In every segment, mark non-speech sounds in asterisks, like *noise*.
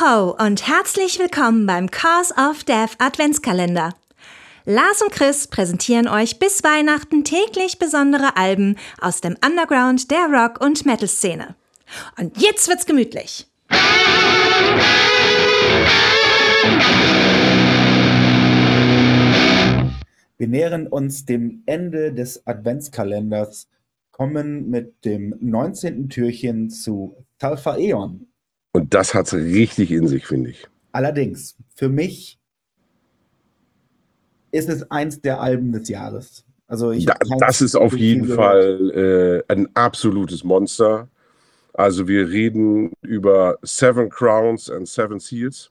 ho und herzlich willkommen beim Cause of Death Adventskalender. Lars und Chris präsentieren euch bis Weihnachten täglich besondere Alben aus dem Underground der Rock- und Metal-Szene. Und jetzt wird's gemütlich. Wir nähern uns dem Ende des Adventskalenders, kommen mit dem 19. Türchen zu Talfa Eon. Und das hat es richtig in sich, finde ich. Allerdings, für mich ist es eins der Alben des Jahres. Also Da, das ist auf jeden Fall äh, ein absolutes Monster. Also wir reden über Seven Crowns and Seven Seals.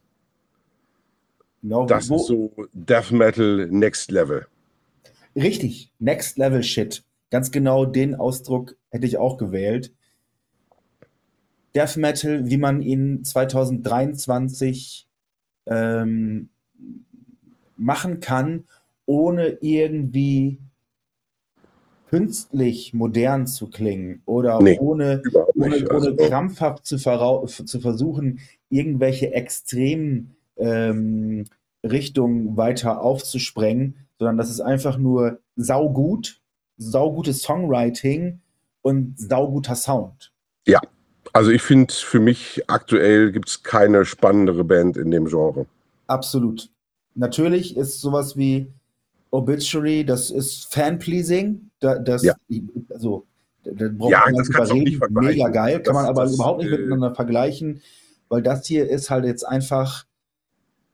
Genau, Das wo, ist so Death Metal Next Level. Richtig, Next Level Shit. Ganz genau den Ausdruck hätte ich auch gewählt. Death Metal, wie man ihn 2023 ähm, machen kann, ohne irgendwie künstlich modern zu klingen oder Nee, ohne, ohne, nicht. Also, ohne krampfhaft zu, zu versuchen, irgendwelche extremen ähm, Richtungen weiter aufzusprengen, sondern das ist einfach nur saugut, saugutes Songwriting und sauguter Sound. Also ich finde, für mich aktuell gibt es keine spannendere Band in dem Genre. Absolut. Natürlich ist sowas wie Obituary, das ist Fan-pleasing. Da, das, Ja. also, da, braucht Ja, man das kannst überreden. nicht vergleichen. Mega geil, kann Das- man aber das, überhaupt nicht äh, miteinander vergleichen, weil das hier ist halt jetzt einfach,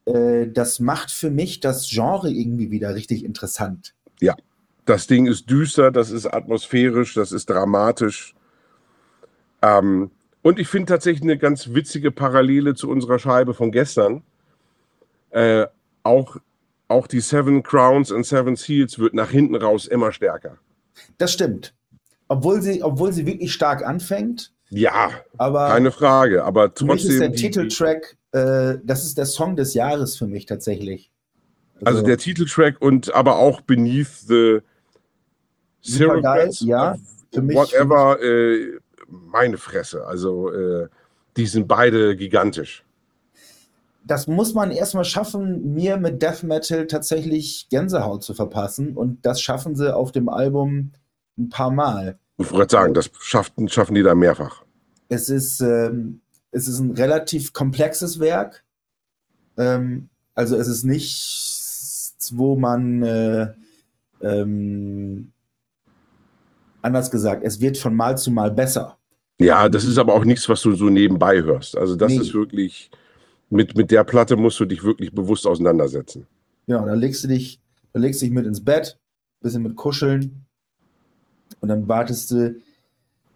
äh, das macht für mich das Genre irgendwie wieder richtig interessant. Das Ding ist düster, das ist atmosphärisch, das ist dramatisch. Ähm, und ich finde tatsächlich eine ganz witzige Parallele zu unserer Scheibe von gestern. Äh, auch, auch die Seven Crowns and Seven Seals wird nach hinten raus immer stärker. Das stimmt. Obwohl sie, obwohl sie wirklich stark anfängt, Ja, aber keine Frage. Aber für mich ist trotzdem. der die- Titeltrack, äh, das ist der Song des Jahres für mich tatsächlich. Also der Titeltrack und aber auch Beneath the Silhouettes, ja. Für mich, whatever, äh, meine Fresse. Also äh, die sind beide gigantisch. das muss man erstmal schaffen, mir mit Death Metal tatsächlich Gänsehaut zu verpassen. Und das schaffen sie auf dem Album ein paar Mal. Ich wollte sagen, das schaffen, schaffen die da mehrfach. Es ist, ähm, es ist ein relativ komplexes Werk. Ähm, also es ist nichts, wo man äh, ähm, anders gesagt, es wird von Mal zu Mal besser. Ja, das ist aber auch nichts, was du so nebenbei hörst. Also das Nee. ist wirklich, mit, mit der Platte musst du dich wirklich bewusst auseinandersetzen. Genau, da legst du dich, da legst du dich mit ins Bett, bisschen mit kuscheln und dann wartest du,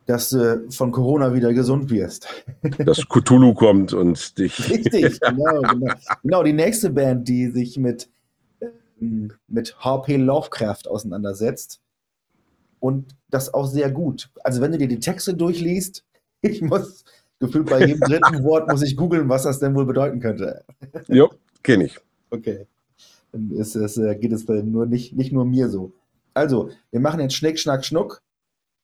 dass du von Corona wieder gesund wirst. *laughs* Dass Cthulhu kommt und dich. *laughs* Richtig, *laughs* genau, genau. Genau, die nächste Band, die sich mit, ähm, mit HP Lovecraft auseinandersetzt und das auch sehr gut. Also wenn du dir die Texte durchliest, *laughs* ich muss gefühlt bei jedem dritten *laughs* Wort muss ich googeln, was das denn wohl bedeuten könnte. *laughs* Jo, kenne ich. Okay. Dann ist es, äh, geht es dann nur nicht, nicht nur mir so. Also, wir machen jetzt Schnick, Schnack, Schnuck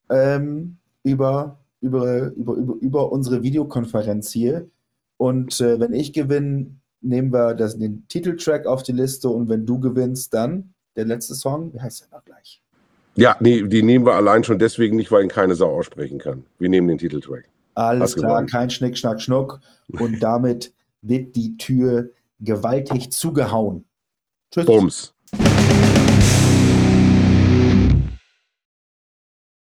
ähm, über, über, über, über, über unsere Videokonferenz hier. Und äh, wenn ich gewinne, nehmen wir das, den Titeltrack auf die Liste und wenn du gewinnst, dann der letzte Song, wie heißt der noch gleich? Ja, nee, die nehmen wir allein schon deswegen nicht, weil ihn keine Sau aussprechen kann. Wir nehmen den Titeltrack. Alles klar, gewonnen. kein Schnick, Schnack, Schnuck. Und *laughs* damit wird die Tür gewaltig zugehauen. Tschüss. Bums.